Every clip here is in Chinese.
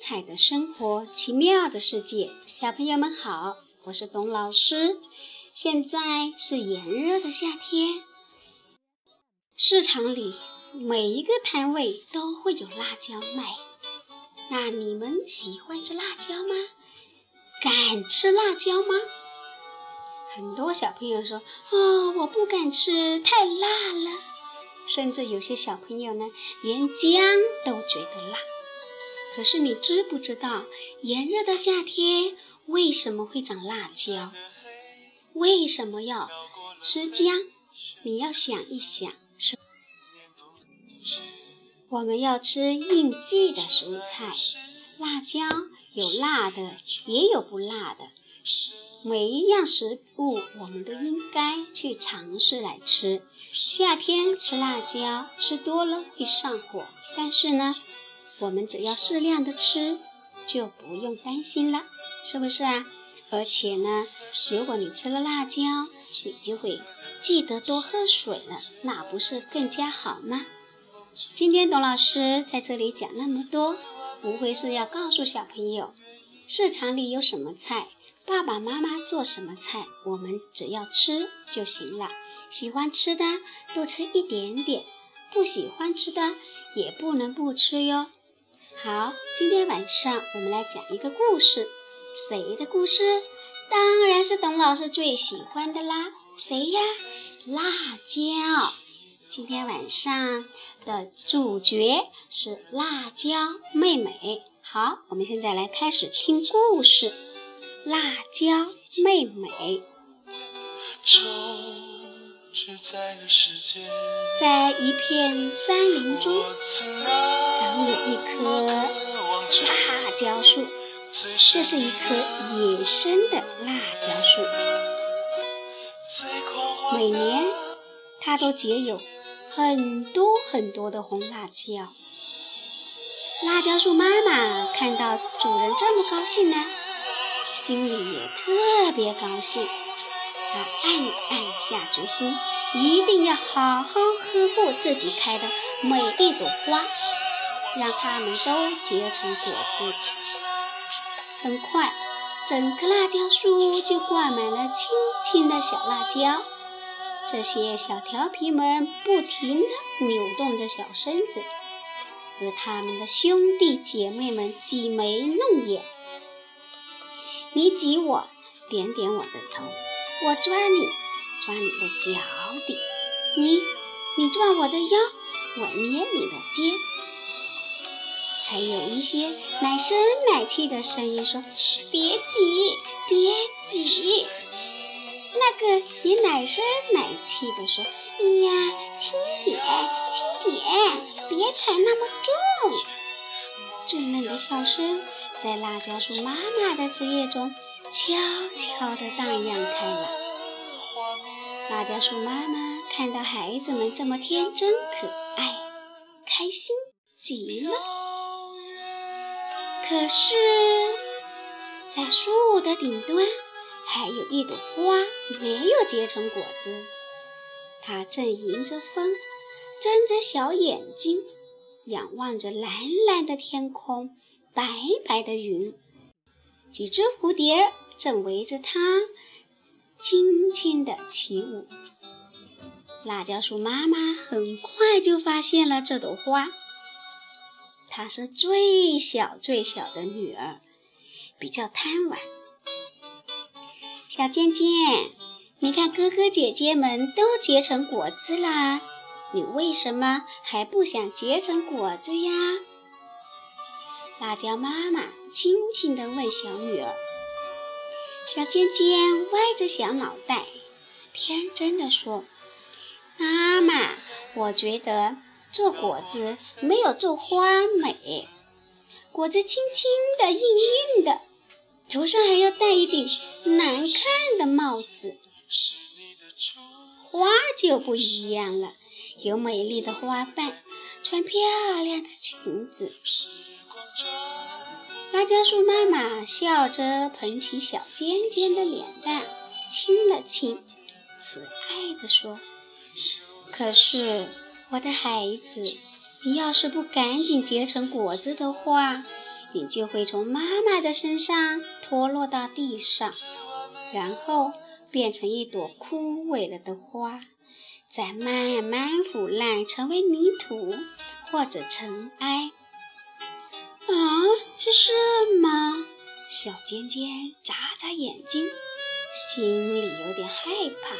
彩的生活，奇妙的世界。小朋友们好，我是董老师。现在是炎热的夏天，市场里每一个摊位都会有辣椒卖。那你们喜欢吃辣椒吗？敢吃辣椒吗？很多小朋友说：“哦，我不敢吃，太辣了。”甚至有些小朋友呢，连姜都觉得辣。可是你知不知道，炎热的夏天为什么会长辣椒？为什么要吃姜？你要想一想。是我们要吃应季的蔬菜，辣椒有辣的，也有不辣的。每一样食物，我们都应该去尝试来吃。夏天吃辣椒，吃多了会上火，但是呢？我们只要适量的吃，就不用担心了，是不是啊？而且呢，如果你吃了辣椒，你就会记得多喝水了，那不是更加好吗？今天董老师在这里讲那么多，无非是要告诉小朋友，市场里有什么菜，爸爸妈妈做什么菜，我们只要吃就行了。喜欢吃的多吃一点点，不喜欢吃的也不能不吃哟。好，今天晚上我们来讲一个故事，谁的故事？当然是董老师最喜欢的啦。谁呀？辣椒。今天晚上的主角是辣椒妹妹。好，我们现在来开始听故事。辣椒妹妹。在一片山林中，椒树。这是一棵野生的辣椒树，每年它都结有很多很多的红辣椒。辣椒树妈妈看到主人这么高兴呢，心里也特别高兴。她暗暗下决心，一定要好好呵护自己开的每一朵花，让它们都结成果子。很快，整棵辣椒树就挂满了青青的小辣椒。这些小调皮们不停地扭动着小身子，和他们的兄弟姐妹们挤眉弄眼。你挤我，点点我的头。我抓你，抓你的脚底；你，你抓我的腰，我捏你的肩。还有一些奶声奶气的声音说：“别挤，别挤。”那个也奶声奶气的说：“哎呀，轻点，轻点，别踩那么重。”稚嫩的笑声在辣椒树妈妈的枝叶中。悄悄地荡漾开了。辣椒树妈妈看到孩子们这么天真可爱，开心极了。可是，在树的顶端，还有一朵花没有结成果子。它正迎着风，睁着小眼睛，仰望着蓝蓝的天空，白白的云。几只蝴蝶正围着它轻轻地起舞。辣椒树妈妈很快就发现了这朵花。她是最小最小的女儿，比较贪玩。小尖尖，你看哥哥姐姐们都结成果子啦，你为什么还不想结成果子呀？辣椒妈妈轻轻地问小女儿：“小尖尖歪着小脑袋，天真的说：‘妈妈，我觉得做果子没有做花美。果子轻轻的、硬硬的，头上还要戴一顶难看的帽子。花就不一样了，有美丽的花瓣，穿漂亮的裙子。’”辣椒树妈妈笑着捧起小尖尖的脸蛋，亲了亲，慈爱地说：“可是，我的孩子，你要是不赶紧结成果子的话，你就会从妈妈的身上脱落到地上，然后变成一朵枯萎了的花，再慢慢腐烂，成为泥土或者尘埃。啊，是什么？小尖尖眨眨眼睛，心里有点害怕。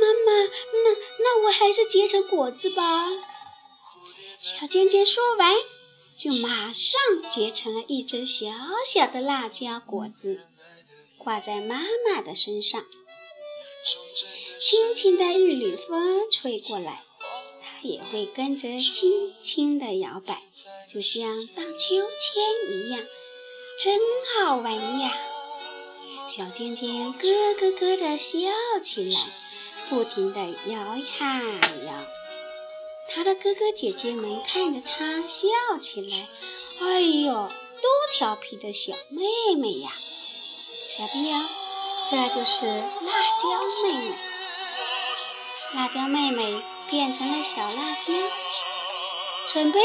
妈妈，那那我还是结成果子吧。小尖尖说完，就马上结成了一只小小的辣椒果子，挂在妈妈的身上。轻轻的一缕风吹过来，它也会跟着轻轻的摇摆，就像荡秋千一样。真好玩呀！小尖尖咯咯咯地笑起来，不停地摇呀摇。他的哥哥姐姐们看着他笑起来，哎呦，多调皮的小妹妹呀！小朋友，这就是辣椒妹妹。辣椒妹妹变成了小辣椒，准备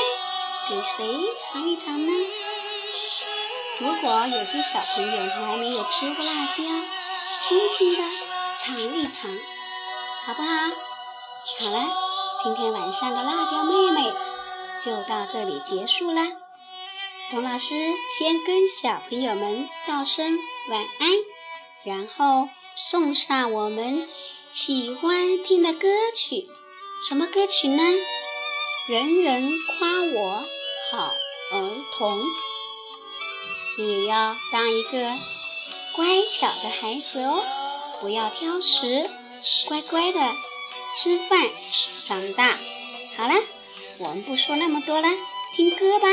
给谁尝一尝呢？如果有些小朋友还没有吃过辣椒，轻轻地尝一尝，好不好？好了，今天晚上的辣椒妹妹就到这里结束啦。董老师先跟小朋友们道声晚安，然后送上我们喜欢听的歌曲。什么歌曲呢？人人夸我好儿童。你要当一个乖巧的孩子哦，不要挑食，乖乖的吃饭长大。好了，我们不说那么多了，听歌吧。